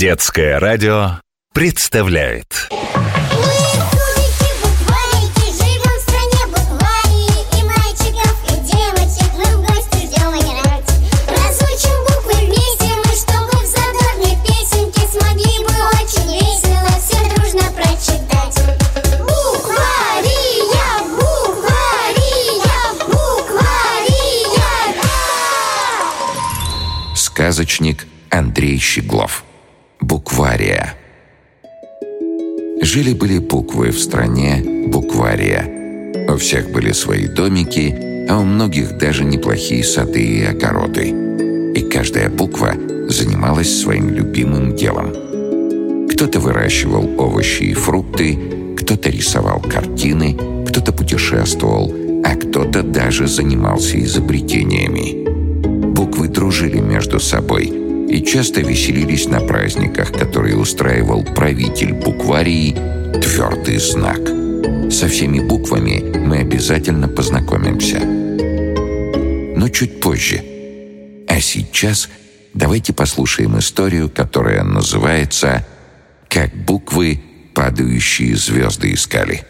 Детское радио представляет Сказочник Андрей Щеглов. Буквария. Жили-были буквы в стране Буквария. У всех были свои домики, а у многих даже неплохие сады и огороды. И каждая буква занималась своим любимым делом. Кто-то выращивал овощи и фрукты, кто-то рисовал картины, кто-то путешествовал, а кто-то даже занимался изобретениями. Буквы дружили между собой и часто веселились на праздниках, которые устраивал правитель букварии «Твердый знак». Со всеми буквами мы обязательно познакомимся. Но чуть позже. А сейчас давайте послушаем историю, которая называется «Как буквы падающие звезды искали».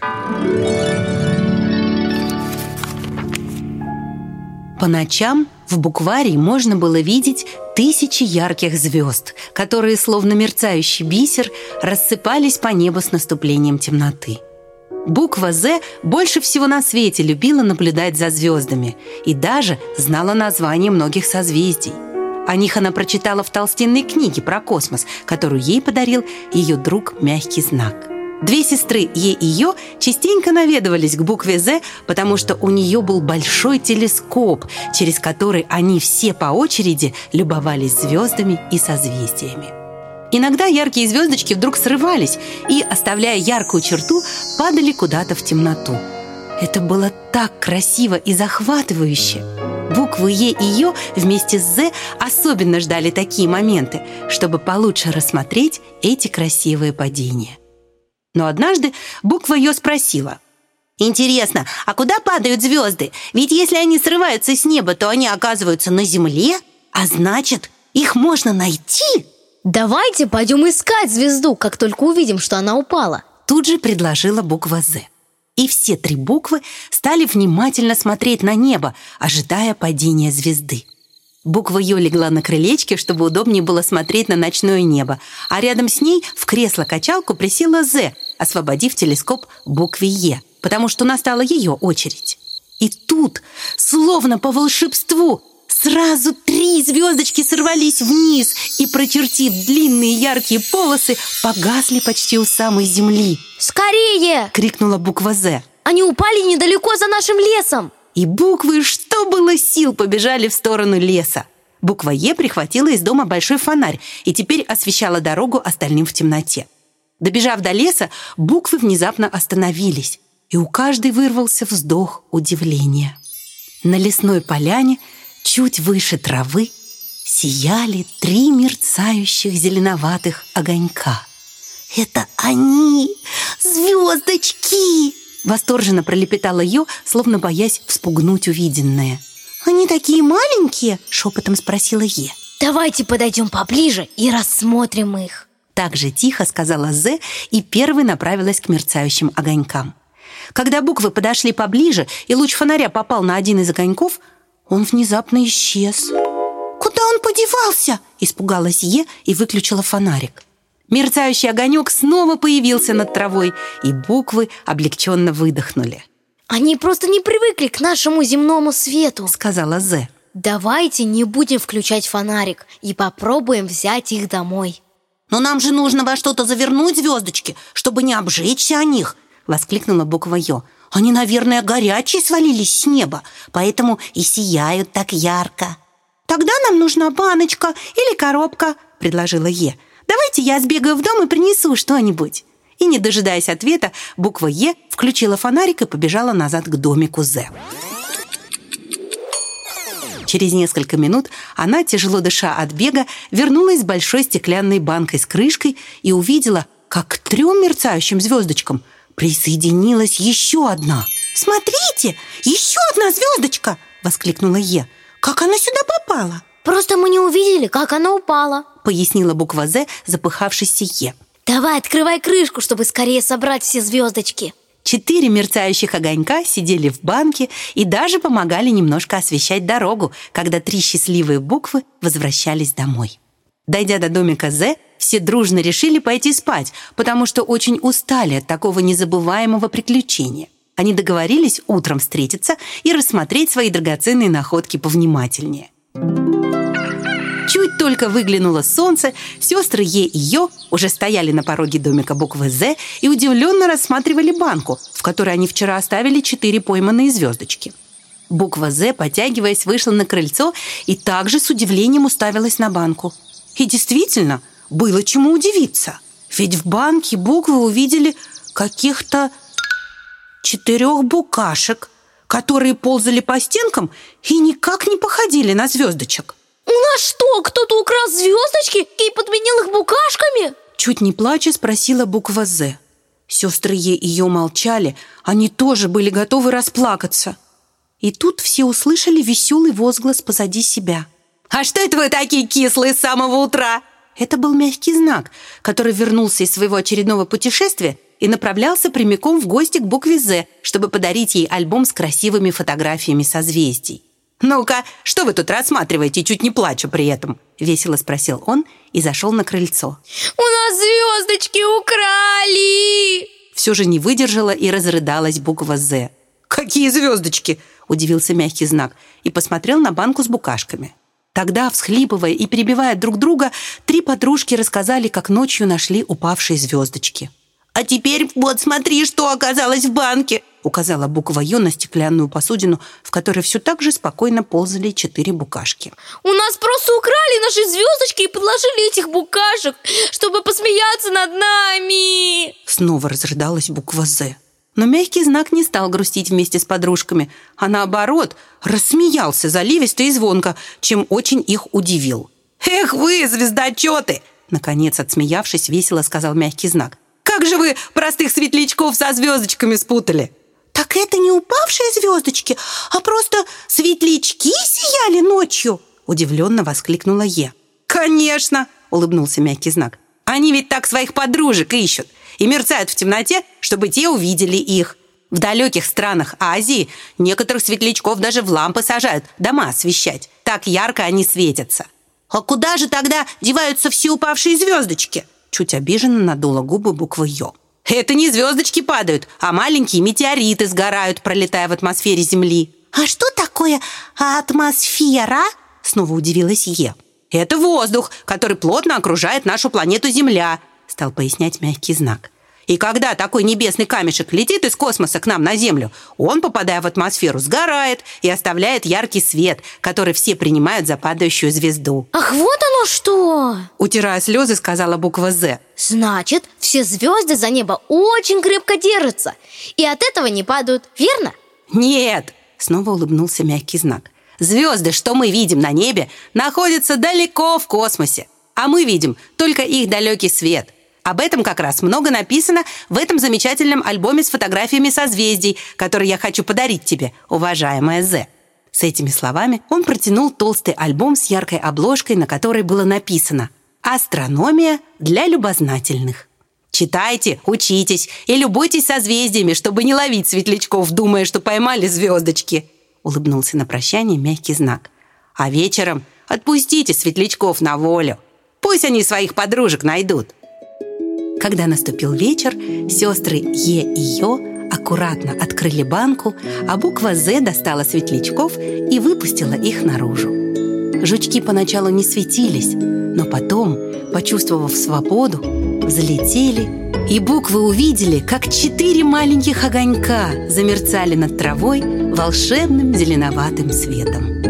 По ночам в букварии можно было видеть тысячи ярких звезд, которые, словно мерцающий бисер, рассыпались по небу с наступлением темноты. Буква «З» больше всего на свете любила наблюдать за звездами и даже знала название многих созвездий. О них она прочитала в толстенной книге про космос, которую ей подарил ее друг Мягкий Знак. Две сестры Е и Йо частенько наведывались к букве «З», потому что у нее был большой телескоп, через который они все по очереди любовались звездами и созвездиями. Иногда яркие звездочки вдруг срывались и, оставляя яркую черту, падали куда-то в темноту. Это было так красиво и захватывающе. Буквы Е и Ё вместе с З особенно ждали такие моменты, чтобы получше рассмотреть эти красивые падения. Но однажды буква Ё спросила. «Интересно, а куда падают звезды? Ведь если они срываются с неба, то они оказываются на земле, а значит, их можно найти?» Давайте пойдем искать звезду, как только увидим, что она упала. Тут же предложила буква «З». И все три буквы стали внимательно смотреть на небо, ожидая падения звезды. Буква Ё легла на крылечке, чтобы удобнее было смотреть на ночное небо, а рядом с ней в кресло-качалку присела З, освободив телескоп букве Е, потому что настала ее очередь. И тут, словно по волшебству, сразу три звездочки сорвались вниз и, прочертив длинные яркие полосы, погасли почти у самой земли. Скорее! — крикнула буква «З». Они упали недалеко за нашим лесом. И буквы, что было сил, побежали в сторону леса. Буква «Е» прихватила из дома большой фонарь и теперь освещала дорогу остальным в темноте. Добежав до леса, буквы внезапно остановились, и у каждой вырвался вздох удивления. На лесной поляне, чуть выше травы, сияли три мерцающих зеленоватых огонька. «Это они! Звездочки!» Восторженно пролепетала Ё, словно боясь вспугнуть увиденное. «Они такие маленькие?» — шепотом спросила Е. Давайте подойдем поближе и рассмотрим их. Так же тихо сказала З и первой направилась к мерцающим огонькам. Когда буквы подошли поближе, и луч фонаря попал на один из огоньков, он внезапно исчез. «Куда он подевался?» – испугалась Е и выключила фонарик. Мерцающий огонек снова появился над травой, и буквы облегченно выдохнули. Они просто не привыкли к нашему земному свету. Сказала З. Давайте не будем включать фонарик и попробуем взять их домой. «Но нам же нужно во что-то завернуть звездочки, чтобы не обжечься о них!» Воскликнула буква Ё. «Они, наверное, горячие свалились с неба, поэтому и сияют так ярко». «Тогда нам нужна баночка или коробка», — предложила Е. «Давайте я сбегаю в дом и принесу что-нибудь». И, не дожидаясь ответа, буква Е включила фонарик и побежала назад к домику З. Через несколько минут она, тяжело дыша от бега, вернулась с большой стеклянной банкой с крышкой и увидела, как к трем мерцающим звездочкам присоединилась еще одна. «Смотрите, еще одна звездочка!» — воскликнула Е. «Как она сюда попала?» Просто мы не увидели, как она упала. Пояснила буква «З» запыхавшейся Е. Давай, открывай крышку, чтобы скорее собрать все звездочки. Четыре мерцающих огонька сидели в банке и даже помогали немножко освещать дорогу, когда три счастливые буквы возвращались домой. Дойдя до домика З, все дружно решили пойти спать, потому что очень устали от такого незабываемого приключения. Они договорились утром встретиться и рассмотреть свои драгоценные находки повнимательнее. Чуть только выглянуло солнце, сестры Е и Йо уже стояли на пороге домика буквы «З» и удивленно рассматривали банку, в которой они вчера оставили четыре пойманные звездочки. Буква «З», потягиваясь, вышла на крыльцо и также с удивлением уставилась на банку. И действительно, было чему удивиться. Ведь в банке буквы увидели каких-то четырех букашек, которые ползали по стенкам и никак не походили на звездочек. Что, кто-то украл звездочки и подменил их букашками? Чуть не плача спросила буква «З». Сестры Е и Йо молчали, они тоже были готовы расплакаться. И тут все услышали веселый возглас позади себя. «А что это вы такие кислые с самого утра?» Это был мягкий знак, который вернулся из своего очередного путешествия и направлялся прямиком в гости к букве «З», чтобы подарить ей альбом с красивыми фотографиями созвездий. «Ну-ка, что вы тут рассматриваете, чуть не плачу при этом?» — весело спросил он и зашел на крыльцо. У нас звездочки украли! Все же не выдержала и разрыдалась буква «З». «Какие звездочки?» — удивился мягкий знак и посмотрел на банку с букашками. Тогда, всхлипывая и перебивая друг друга, три подружки рассказали, как ночью нашли упавшие звездочки. «А теперь вот смотри, что оказалось в банке!» указала буква «Ё» на стеклянную посудину, в которой все так же спокойно ползали четыре букашки. У нас просто украли наши звездочки и подложили этих букашек, чтобы посмеяться над нами. Снова разрыдалась буква «З». Но мягкий знак не стал грустить вместе с подружками, а наоборот, рассмеялся заливисто и звонко, чем очень их удивил. «Эх вы, звездочеты!» Наконец, отсмеявшись, весело сказал мягкий знак. «Как же вы простых светлячков со звездочками спутали!» «Так это не упавшие звездочки, а просто светлячки сияли ночью!» Удивленно воскликнула Е. «Конечно!» — улыбнулся мягкий знак. «Они ведь так своих подружек ищут и мерцают в темноте, чтобы те увидели их. В далеких странах Азии некоторых светлячков даже в лампы сажают, дома освещать. Так ярко они светятся». «А куда же тогда деваются все упавшие звездочки?» Чуть обиженно надула губы буква «Ё». Это не звездочки падают, а маленькие метеориты сгорают, пролетая в атмосфере Земли. А что такое атмосфера? Снова удивилась Е. Это воздух, который плотно окружает нашу планету Земля, стал пояснять мягкий знак. И когда такой небесный камешек летит из космоса к нам на Землю, он, попадая в атмосферу, сгорает и оставляет яркий свет, который все принимают за падающую звезду. Ах, вот оно что! Утирая слезы, сказала буква «З». Значит, все звезды за небо очень крепко держатся и от этого не падают, верно? Нет, снова улыбнулся мягкий знак. Звезды, что мы видим на небе, находятся далеко в космосе, а мы видим только их далекий свет – об этом как раз много написано в этом замечательном альбоме с фотографиями созвездий, который я хочу подарить тебе, уважаемая З. С этими словами он протянул толстый альбом с яркой обложкой, на которой было написано «Астрономия для любознательных». Читайте, учитесь и любуйтесь созвездиями, чтобы не ловить светлячков, думая, что поймали звездочки. Улыбнулся на прощание мягкий знак. А вечером отпустите светлячков на волю. Пусть они своих подружек найдут. Когда наступил вечер, сестры Е и Йо аккуратно открыли банку, а буква «З» достала светлячков и выпустила их наружу. Жучки поначалу не светились, но потом, почувствовав свободу, взлетели, и буквы увидели, как четыре маленьких огонька замерцали над травой волшебным зеленоватым светом.